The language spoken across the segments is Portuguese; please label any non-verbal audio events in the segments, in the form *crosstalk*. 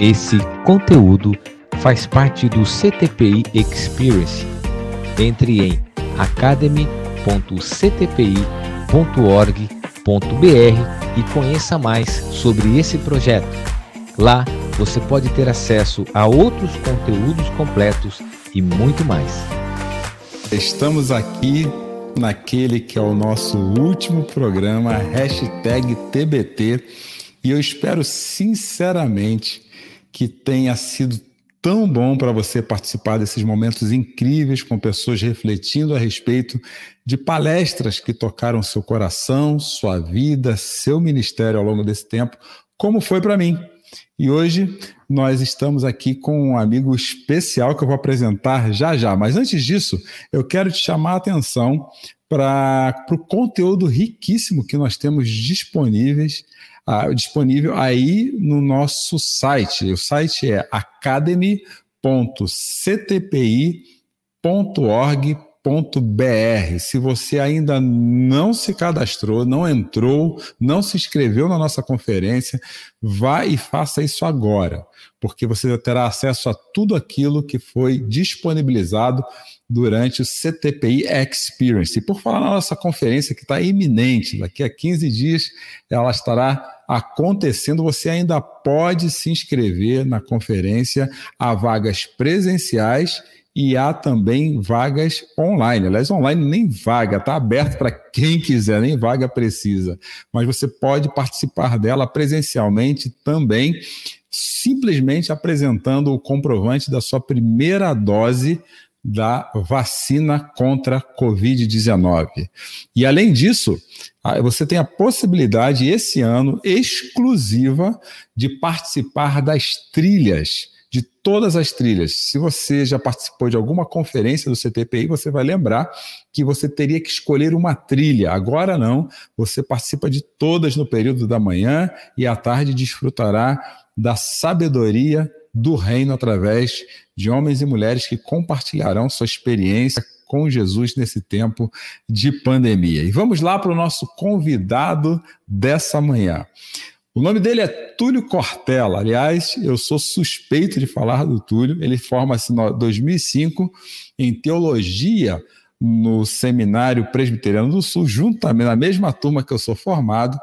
Esse conteúdo faz parte do CTPI Experience. Entre em academy.ctpi.org.br e conheça mais sobre esse projeto. Lá você pode ter acesso a outros conteúdos completos e muito mais. Estamos aqui naquele que é o nosso último programa, hashtag TBT, e eu espero sinceramente que tenha sido tão bom para você participar desses momentos incríveis com pessoas refletindo a respeito de palestras que tocaram seu coração, sua vida, seu ministério ao longo desse tempo, como foi para mim. E hoje nós estamos aqui com um amigo especial que eu vou apresentar já já. Mas antes disso, eu quero te chamar a atenção para o conteúdo riquíssimo que nós temos disponíveis, disponível aí no nosso site. O site é academy.ctpi.org.br br. Se você ainda não se cadastrou, não entrou, não se inscreveu na nossa conferência, vá e faça isso agora, porque você terá acesso a tudo aquilo que foi disponibilizado durante o CTPI Experience. E por falar na nossa conferência que está iminente, daqui a 15 dias ela estará acontecendo, você ainda pode se inscrever na conferência. Há vagas presenciais e há também vagas online. Aliás, online nem vaga, está aberto para quem quiser, nem vaga precisa. Mas você pode participar dela presencialmente também, simplesmente apresentando o comprovante da sua primeira dose da vacina contra Covid-19. E além disso, você tem a possibilidade esse ano exclusiva de participar das trilhas todas as trilhas. Se você já participou de alguma conferência do CTPI, você vai lembrar que você teria que escolher uma trilha. Agora não, você participa de todas no período da manhã e à tarde desfrutará da sabedoria do reino através de homens e mulheres que compartilharão sua experiência com Jesus nesse tempo de pandemia. E vamos lá para o nosso convidado dessa manhã. O nome dele é Túlio Cortella. Aliás, eu sou suspeito de falar do Túlio. Ele forma-se em 2005 em teologia no Seminário Presbiteriano do Sul, juntamente na mesma turma que eu sou formado.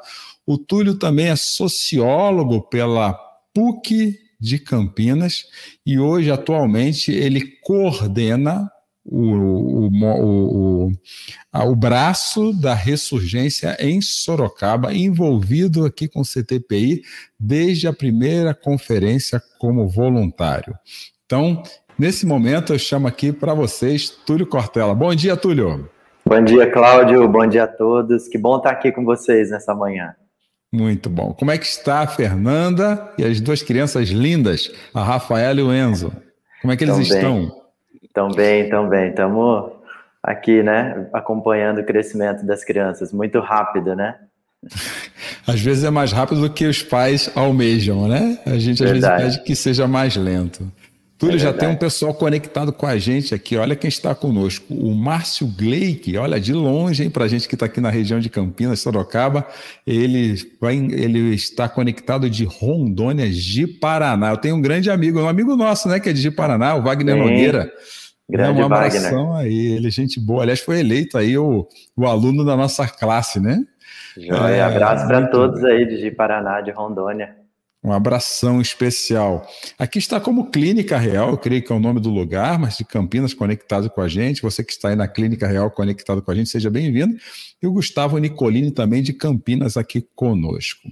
O Túlio também é sociólogo pela PUC de Campinas e hoje, atualmente, ele coordena o, o, o, o, braço da ressurgência em Sorocaba, envolvido aqui com o CTPI desde a primeira conferência como voluntário. Então, nesse momento, eu chamo aqui para vocês Túlio Cortella. Bom dia, Túlio. Bom dia, Cláudio. Bom dia a todos. Que bom estar aqui com vocês nessa manhã. Muito bom. Como é que está a Fernanda e as duas crianças lindas, a Rafaela e o Enzo? Como é que eles estão? Bem, tão bem. Estamos aqui, né, acompanhando o crescimento das crianças. Muito rápido, né? *laughs* Às vezes é mais rápido do que os pais almejam, né? A gente às Verdade. vezes pede que seja mais lento. Túlio, é já tem um pessoal conectado com a gente aqui. Olha quem está conosco. O Márcio Gleick, olha, de longe, hein, para a gente que está aqui na região de Campinas, Sorocaba. Ele, vai, ele está conectado de Rondônia, de Paraná. Eu tenho um grande amigo, um amigo nosso, né, que é de Paraná, o Wagner Sim. Nogueira. Grande um abração aí, ele é gente boa. Aliás, foi eleito aí o, o aluno da nossa classe, né? Joia, é, abraço para todos aí de Paraná, de Rondônia. Um abração especial. Aqui está como Clínica Real, eu creio que é o nome do lugar, mas de Campinas conectado com a gente. Você que está aí na Clínica Real conectado com a gente, seja bem-vindo. E o Gustavo Nicolini também de Campinas aqui conosco.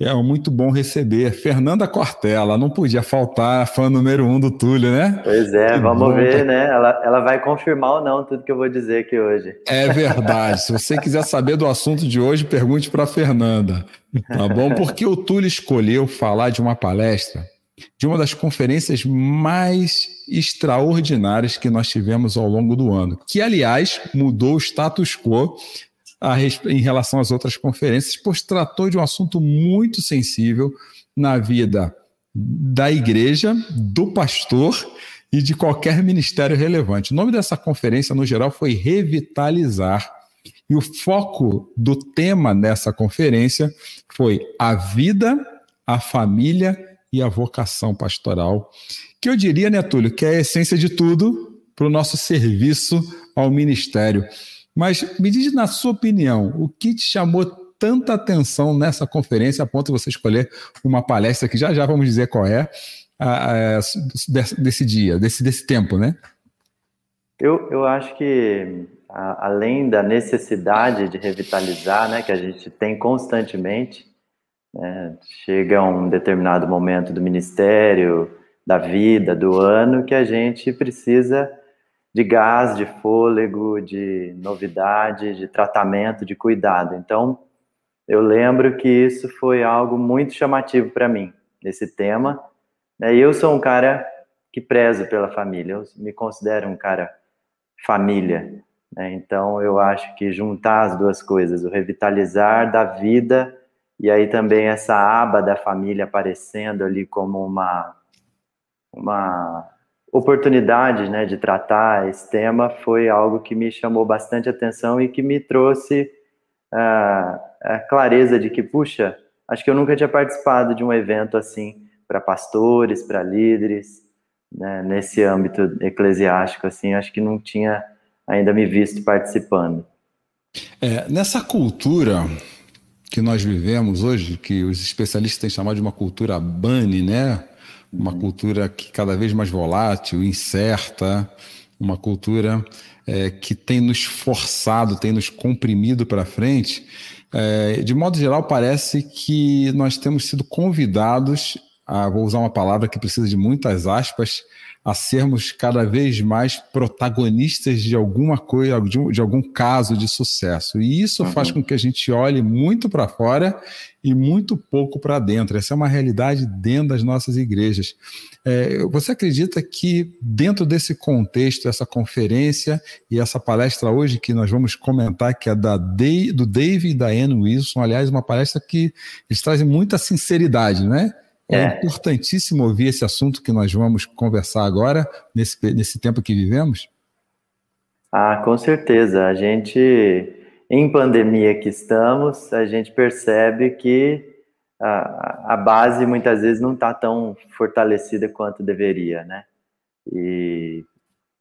É muito bom receber. Fernanda Cortella, não podia faltar, fã número um do Túlio, né? Pois é, que vamos ver, né? Ela, ela vai confirmar ou não tudo que eu vou dizer aqui hoje. É verdade. Se você quiser saber do assunto de hoje, pergunte para Fernanda. Tá bom? Porque o Túlio escolheu falar de uma palestra de uma das conferências mais extraordinárias que nós tivemos ao longo do ano, que, aliás, mudou o status quo a, em relação às outras conferências, pois tratou de um assunto muito sensível na vida da igreja, do pastor e de qualquer ministério relevante. O nome dessa conferência, no geral, foi Revitalizar. E o foco do tema nessa conferência foi a vida, a família e a vocação pastoral, que eu diria, né, Túlio, que é a essência de tudo para o nosso serviço ao ministério. Mas me diz, na sua opinião, o que te chamou tanta atenção nessa conferência a ponto de você escolher uma palestra que já já vamos dizer qual é, a, a, desse dia, desse, desse tempo, né? Eu, eu acho que, a, além da necessidade de revitalizar, né, que a gente tem constantemente, né, chega um determinado momento do ministério, da vida, do ano, que a gente precisa de gás, de fôlego, de novidade, de tratamento, de cuidado. Então, eu lembro que isso foi algo muito chamativo para mim, esse tema. Né? E eu sou um cara que prezo pela família, eu me considero um cara família. Né? Então, eu acho que juntar as duas coisas, o revitalizar da vida e aí também essa aba da família aparecendo ali como uma, uma oportunidade né, de tratar esse tema foi algo que me chamou bastante atenção e que me trouxe uh, a clareza de que, puxa, acho que eu nunca tinha participado de um evento assim para pastores, para líderes, né, nesse âmbito eclesiástico, assim, acho que não tinha ainda me visto participando. É, nessa cultura que nós vivemos hoje, que os especialistas têm chamado de uma cultura bunny, né? Uma uhum. cultura que cada vez mais volátil, incerta, uma cultura é, que tem nos forçado, tem nos comprimido para frente. É, de modo geral, parece que nós temos sido convidados a, vou usar uma palavra que precisa de muitas aspas, a sermos cada vez mais protagonistas de alguma coisa, de, de algum caso de sucesso. E isso uhum. faz com que a gente olhe muito para fora e muito pouco para dentro. Essa é uma realidade dentro das nossas igrejas. É, você acredita que, dentro desse contexto, essa conferência e essa palestra hoje que nós vamos comentar, que é da Dave, do Dave e da Anne Wilson, aliás, uma palestra que eles trazem muita sinceridade, né? É, é importantíssimo ouvir esse assunto que nós vamos conversar agora, nesse, nesse tempo que vivemos? Ah, com certeza. A gente, em pandemia que estamos, a gente percebe que a, a base muitas vezes não está tão fortalecida quanto deveria, né? E,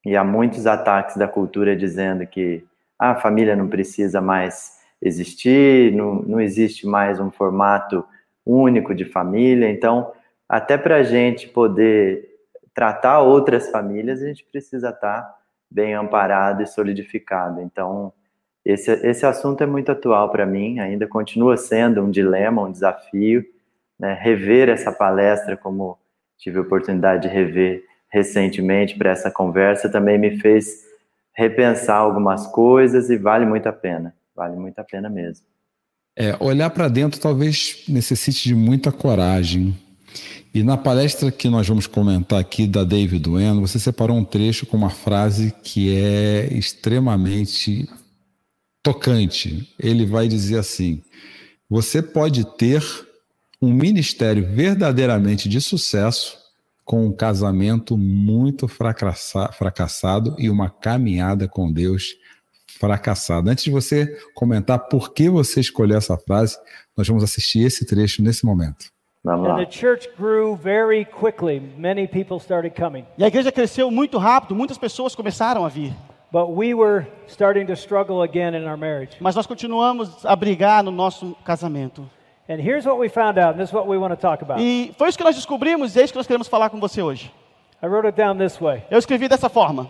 e há muitos ataques da cultura dizendo que ah, a família não precisa mais existir, não, não existe mais um formato único de família. Então, até para a gente poder tratar outras famílias, a gente precisa estar tá bem amparado e solidificado. Então, esse, esse assunto é muito atual para mim, ainda continua sendo um dilema, um desafio. Né? Rever essa palestra, como tive a oportunidade de rever recentemente para essa conversa, também me fez repensar algumas coisas e vale muito a pena, vale muito a pena mesmo. É, olhar para dentro talvez necessite de muita coragem. E na palestra que nós vamos comentar aqui da David Dueno, você separou um trecho com uma frase que é extremamente tocante. Ele vai dizer assim: Você pode ter um ministério verdadeiramente de sucesso com um casamento muito fracassado e uma caminhada com Deus fracassado. Antes de você comentar por que você escolheu essa frase, nós vamos assistir esse trecho nesse momento. E a igreja cresceu muito rápido, muitas pessoas começaram a vir. Mas nós continuamos a brigar no nosso casamento. E foi isso que nós descobrimos e é isso que nós queremos falar com você hoje. Eu escrevi dessa forma.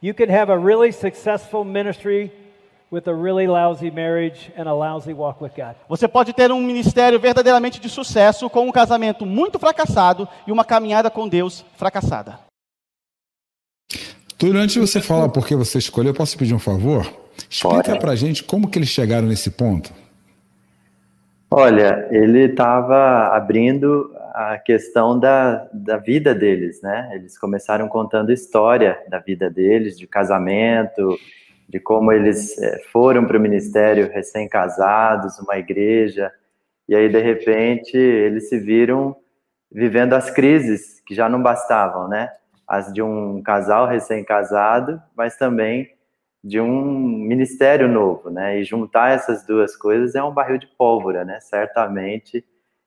You can have a really successful ministry with a really lousy marriage and a lousy walk with God. Você pode ter um ministério verdadeiramente de sucesso com um casamento muito fracassado e uma caminhada com Deus fracassada. De você falar por que você escolheu, eu posso pedir um favor? Explica pra gente como que eles chegaram nesse ponto. Olha, ele estava abrindo a questão da, da vida deles, né? Eles começaram contando história da vida deles, de casamento, de como eles eh, foram para o ministério recém-casados, uma igreja, e aí de repente eles se viram vivendo as crises que já não bastavam, né? As de um casal recém-casado, mas também de um ministério novo, né? E juntar essas duas coisas é um barril de pólvora, né? Certamente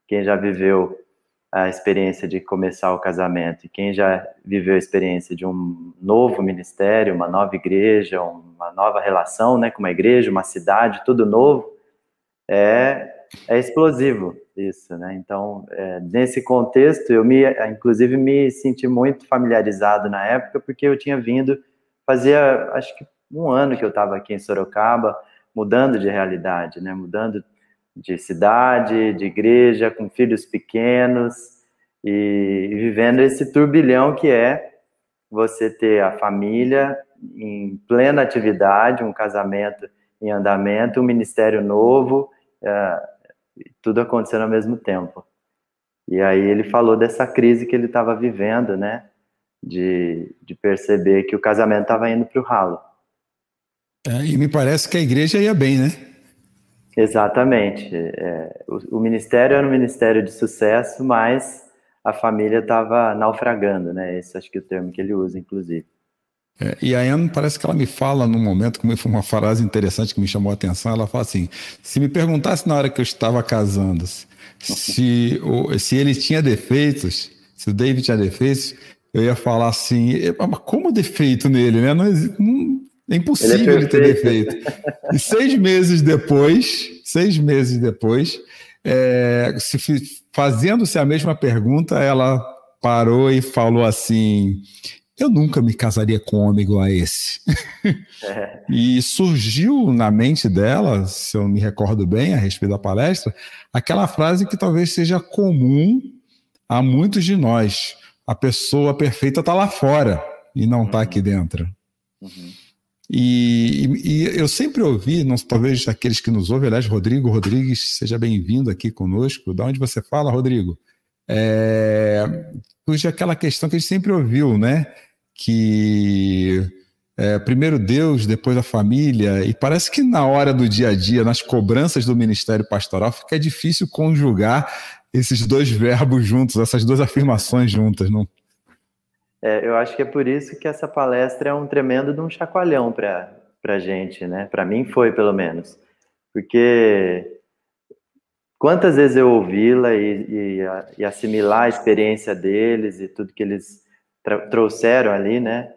quem já viveu a experiência de começar o casamento. E quem já viveu a experiência de um novo ministério, uma nova igreja, uma nova relação né, com uma igreja, uma cidade, tudo novo, é, é explosivo isso, né? Então, é, nesse contexto, eu me, inclusive, me senti muito familiarizado na época, porque eu tinha vindo, fazia, acho que um ano que eu estava aqui em Sorocaba, mudando de realidade, né? Mudando de cidade, de igreja, com filhos pequenos e, vivendo esse turbilhão que é você ter a família em plena atividade, um casamento em andamento, um ministério novo, é, tudo acontecendo ao mesmo tempo. E aí ele falou dessa crise que ele estava vivendo, né? De, de perceber que o casamento estava indo para o ralo. É, e me parece que a igreja ia bem, né? Exatamente. É, o, o, ministério era um ministério de sucesso, mas a família estava naufragando, né? Esse acho que é o termo que ele usa, inclusive. É, e a Anne parece que ela me fala num momento, como foi uma frase interessante que me chamou a atenção, ela fala assim, se me perguntasse na hora que eu estava casando se, o, se ele tinha defeitos, se o David tinha defeitos, eu ia falar assim, mas como defeito nele, né? Não, não, é impossível ele, é ter defeito. E seis meses depois, seis meses depois, é, fazendo-se a mesma pergunta, ela parou e falou assim: Eu nunca me casaria com um homem igual a esse. É. *laughs* e surgiu na mente dela, se eu me recordo bem a respeito da palestra, aquela frase que talvez seja comum a muitos de nós: a pessoa perfeita está lá fora e não está uhum. aqui dentro. Uhum. E, e, e, eu sempre ouvi, não, talvez aqueles que nos ouvem, aliás, Rodrigo Rodrigues, seja bem-vindo aqui conosco. Da onde você fala, Rodrigo? É, surge aquela questão que a gente sempre ouviu, né? Que é, primeiro Deus, depois a família, e parece que na hora do dia a dia, nas cobranças do ministério pastoral, fica difícil conjugar esses dois verbos juntos, essas duas afirmações juntas, não? É, eu acho que é por isso que essa palestra é um tremendo de um chacoalhão para a gente, né? Para mim foi, pelo menos. Porque quantas vezes eu ouvi-la e, e, e, assimilar a experiência deles e tudo que eles trouxeram ali, né?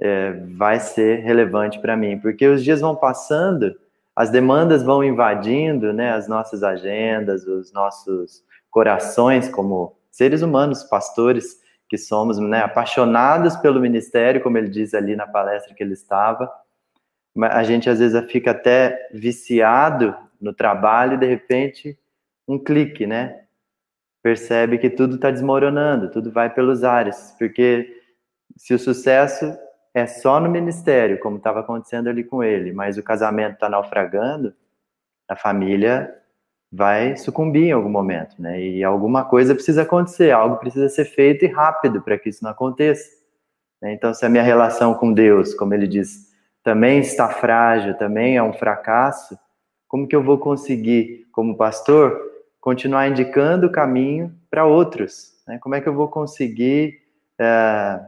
É, vai ser relevante para mim. Porque os dias vão passando, as demandas vão invadindo, né? As nossas agendas, os nossos corações como seres humanos, pastores que somos né, apaixonados pelo ministério, como ele diz ali na palestra que ele estava. A gente às vezes fica até viciado no trabalho e de repente um clique, né? Percebe que tudo está desmoronando, tudo vai pelos ares, porque se o sucesso é só no ministério, como estava acontecendo ali com ele, mas o casamento está naufragando, a família vai sucumbir em algum momento, né? E alguma coisa precisa acontecer, algo precisa ser feito e rápido para que isso não aconteça. Né? Então, se a minha relação com Deus, como ele diz, também está frágil, também é um fracasso, como que eu vou conseguir, como pastor, continuar indicando o caminho para outros? Né? Como é que eu vou conseguir é,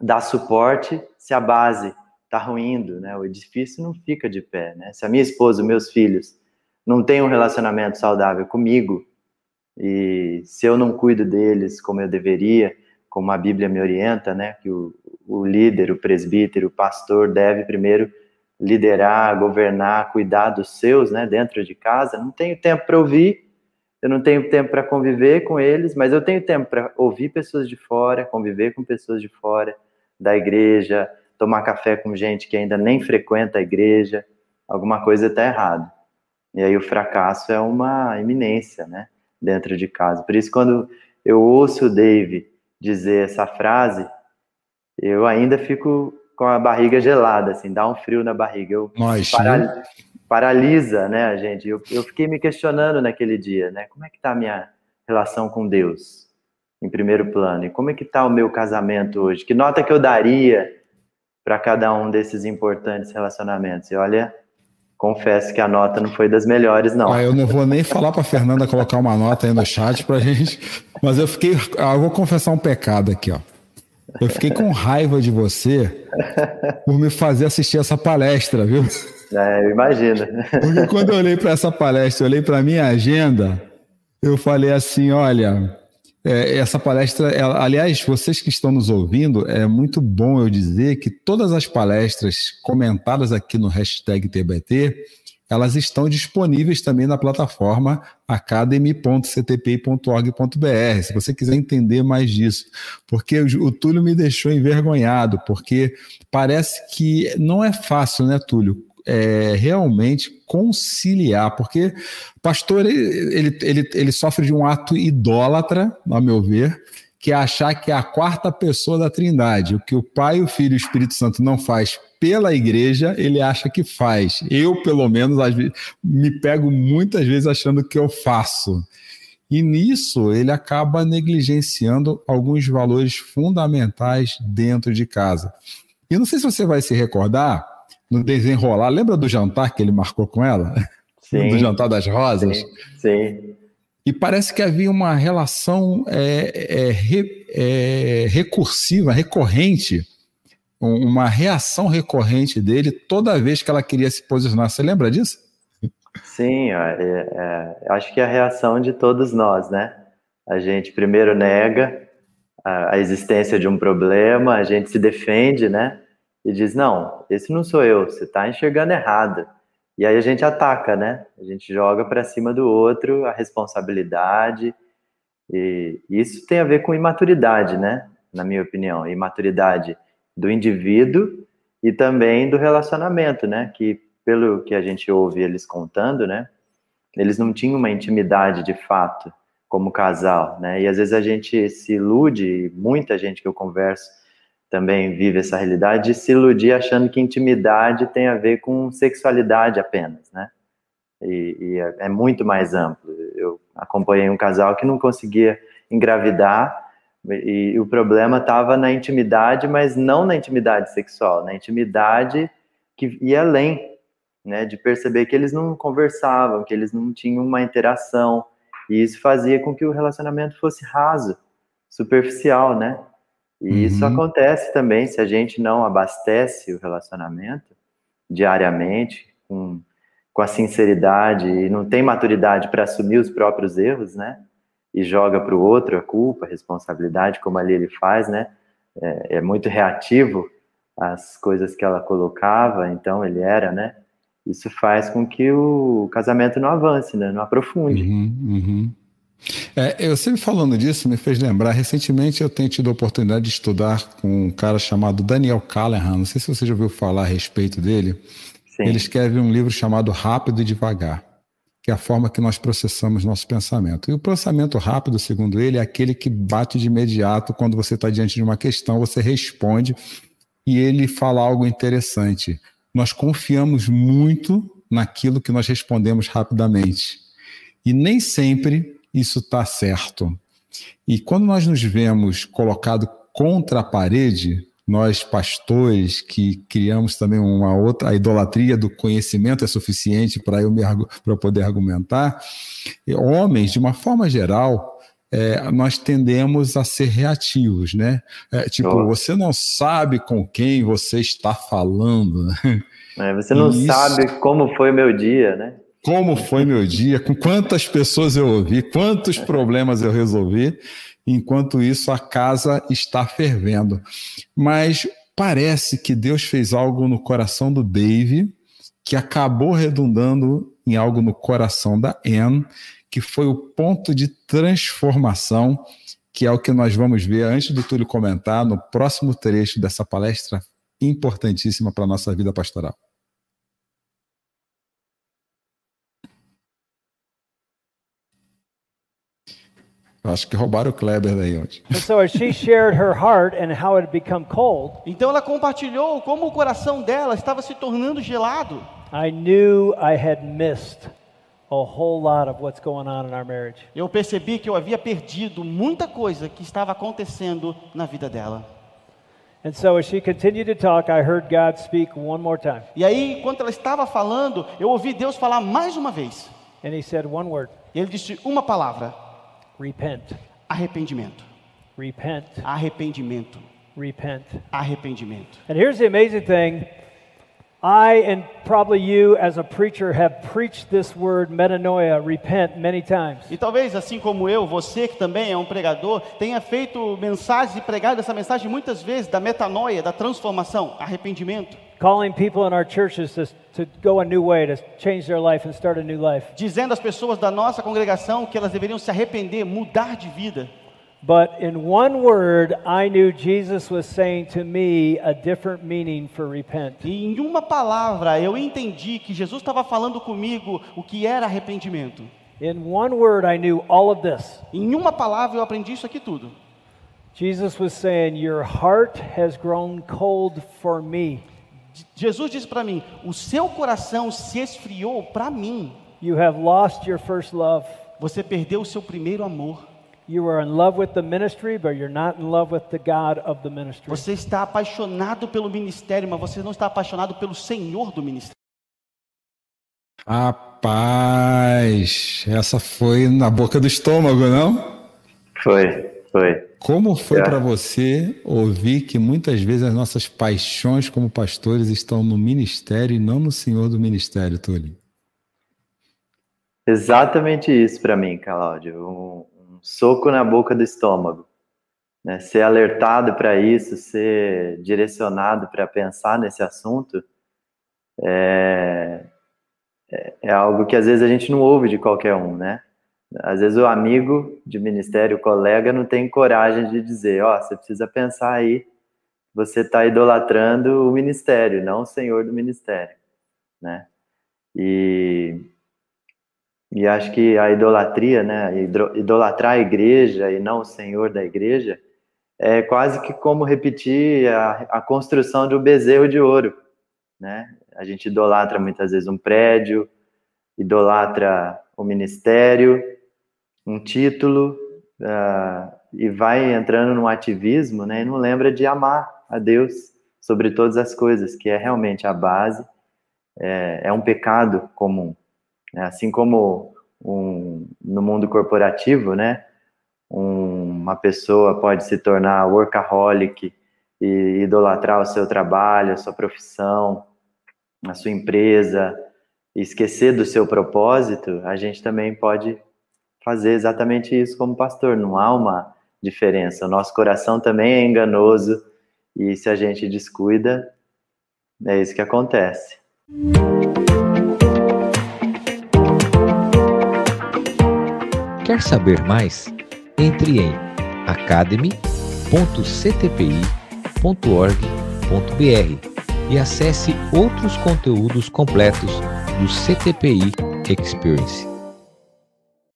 dar suporte se a base está ruindo, né? O edifício não fica de pé, né? Se a minha esposa, meus filhos não tem um relacionamento saudável comigo, e se eu não cuido deles como eu deveria, como a Bíblia me orienta, né, que o, o líder, o presbítero, o pastor deve primeiro liderar, governar, cuidar dos seus, né, dentro de casa. Não tenho tempo para ouvir, eu não tenho tempo para conviver com eles, mas eu tenho tempo para ouvir pessoas de fora, conviver com pessoas de fora da igreja, tomar café com gente que ainda nem frequenta a igreja. Alguma coisa está errada. E aí o fracasso é uma iminência, né? Dentro de casa. Por isso, quando eu ouço o Dave dizer essa frase, eu ainda fico com a barriga gelada, assim, dá um frio na barriga. Eu Nós, paral... paralisa, né, a gente? Eu, eu fiquei me questionando naquele dia, né? Como é que tá a minha relação com Deus, em primeiro plano? E como é que tá o meu casamento hoje? Que nota que eu daria para cada um desses importantes relacionamentos? E olha, confesso que a nota não foi das melhores, não. Ah, eu não vou nem falar para Fernanda colocar uma nota aí no chat para gente, mas eu fiquei, ah, eu vou confessar um pecado aqui, ó. Eu fiquei com raiva de você por me fazer assistir essa palestra, viu? É, eu imagino. Porque quando eu olhei para essa palestra, eu olhei para minha agenda, eu falei assim, olha, É, essa palestra, aliás, vocês que estão nos ouvindo, é muito bom eu dizer que todas as palestras comentadas aqui no hashtag TBT, elas estão disponíveis também na plataforma academy.ctpi.org.br, se você quiser entender mais disso. Porque o Túlio me deixou envergonhado, porque parece que não é fácil, né, Túlio? É, realmente conciliar, porque pastor ele, ele, ele sofre de um ato idólatra, a meu ver, que é achar que é a quarta pessoa da Trindade. O que o Pai, o Filho e o Espírito Santo não faz pela igreja, ele acha que faz. Eu, pelo menos, vezes, me pego muitas vezes achando que eu faço. E nisso ele acaba negligenciando alguns valores fundamentais dentro de casa. E não sei se você vai se recordar, no desenrolar, lembra do jantar que ele marcou com ela? *laughs* Sim. Do jantar das rosas? Sim. sim. E parece que havia uma relação é, é, re, é, recursiva, recorrente uma reação recorrente dele toda vez que ela queria se posicionar. Você lembra disso? Sim, é, é, acho que é a reação de todos nós, né? A gente primeiro nega a, a, existência de um problema, a gente se defende, né? E diz: não, esse não sou eu, você está enxergando errado. E aí a gente ataca, né? A gente joga para cima do outro a responsabilidade. E isso tem a ver com imaturidade, né? Na minha opinião, imaturidade do indivíduo e também do relacionamento, né? Que pelo que a gente ouve eles contando, né? Eles não tinham uma intimidade de fato como casal, né? E às vezes a gente se ilude, muita gente que eu converso também vive essa realidade de se iludir achando que intimidade tem a ver com sexualidade apenas, né? E, e é, é muito mais amplo. Eu acompanhei um casal que não conseguia engravidar e, e o problema estava na intimidade, mas não na intimidade sexual, na intimidade que ia além, né, de perceber que eles não conversavam, que eles não tinham uma interação, e isso fazia com que o relacionamento fosse raso, superficial, né? E uhum. isso acontece também se a gente não abastece o relacionamento diariamente com, com a sinceridade e não tem maturidade para assumir os próprios erros, né? e joga para o outro a culpa, a responsabilidade, como ali ele faz, né? É, é, muito reativo às coisas que ela colocava, então ele era, né? Isso faz com que o casamento não avance, né? Não aprofunde. Uhum, uhum. É, eu sempre falando disso me fez lembrar. Recentemente eu tenho tido a oportunidade de estudar com um cara chamado Daniel Callahan. Não sei se você já ouviu falar a respeito dele. Sim. Ele escreve um livro chamado Rápido e Devagar que é a forma que nós processamos nosso pensamento. E o processamento rápido, segundo ele, é aquele que bate de imediato quando você está diante de uma questão, você responde e ele fala algo interessante. Nós confiamos muito naquilo que nós respondemos rapidamente. E nem sempre isso está certo. E quando nós nos vemos colocados contra a parede, nós pastores que criamos também uma outra, a idolatria do conhecimento é suficiente para eu, me, eu poder argumentar. E homens, de uma forma geral, é, nós tendemos a ser reativos, né? É, tipo, oh. você não sabe com quem você está falando. Né? É, você não Isso... sabe como foi meu dia, né? Como foi meu dia, com quantas pessoas eu ouvi, quantos problemas eu resolvi. Enquanto isso, a casa está fervendo. Mas parece que Deus fez algo no coração do Dave que acabou redundando em algo no coração da Anne, que foi o ponto de transformação, que é o que nós vamos ver antes do Túlio comentar no próximo trecho dessa palestra importantíssima para a nossa vida pastoral. Acho que roubaram o Kleber daí ontem. so she shared her heart and how it had become cold. Então ela compartilhou como o coração dela estava se tornando gelado. I knew I had missed a whole lot of what's going on in our marriage. Eu percebi que eu havia perdido muita coisa que estava acontecendo na vida dela. And so as she continued to talk, I heard God speak one more time. E aí, enquanto ela estava falando, eu ouvi Deus falar mais uma vez. And he said one word. E ele disse uma palavra. Repent. Arrependimento. Repent. Arrependimento. Repent. Arrependimento. And here's the amazing thing. I and probably you, as a preacher, have preached this word metanoia, repent, many times. E talvez, assim como eu, você que também é um pregador, tenha feito mensagens e pregado essa mensagem muitas vezes da metanoia, da transformação, arrependimento. Calling people in our churches to, to go a new way, to change their life and start a new life. Dizendo às pessoas da nossa congregação que elas deveriam se arrepender, mudar de vida. But in one word, I knew Jesus was saying to me a different meaning for repent. E em uma palavra eu entendi que Jesus estava falando comigo o que era arrependimento. In one word, I knew all of this. Em uma palavra eu aprendi isso aqui tudo. Jesus was saying, Your heart has grown cold for me. Jesus disse para mim: O seu coração se esfriou para mim. You have lost your first love. Você perdeu o seu primeiro amor. You are in love with the ministry, but you're not in love with the God of the ministry. Você está apaixonado pelo ministério, mas você não está apaixonado pelo Senhor do ministério. Rapaz, essa foi na boca do estômago, não? Foi, foi. Como foi É. para você ouvir que muitas vezes as nossas paixões como pastores estão no ministério e não no Senhor do ministério, Túlio? Exatamente isso para mim, Cláudio. Um soco na boca do estômago. Né? Ser alertado para isso, ser direcionado para pensar nesse assunto, é, é, é algo que às vezes a gente não ouve de qualquer um, né? Às vezes o amigo de ministério, o colega, não tem coragem de dizer, ó, você precisa pensar aí, você está idolatrando o ministério, não o Senhor do ministério, né? E e acho que a idolatria, né, idolatrar a igreja e não o Senhor da igreja, é quase que como repetir a, a construção do bezerro de ouro, né? A gente idolatra muitas vezes um prédio, idolatra o ministério, um título, ah, e vai entrando num ativismo, né? E não lembra de amar a Deus sobre todas as coisas, que é realmente a base, é, é um pecado comum. Né? Assim como um, no mundo corporativo, né? Um- uma pessoa pode se tornar workaholic e idolatrar o seu trabalho, a sua profissão, a sua empresa, esquecer do seu propósito, a gente também pode fazer exatamente isso como pastor. Não há uma diferença. O nosso coração também é enganoso e se a gente descuida, é isso que acontece. Quer saber mais? Entre em academy.ctpi.org.br e acesse outros conteúdos completos do CTPI Experience.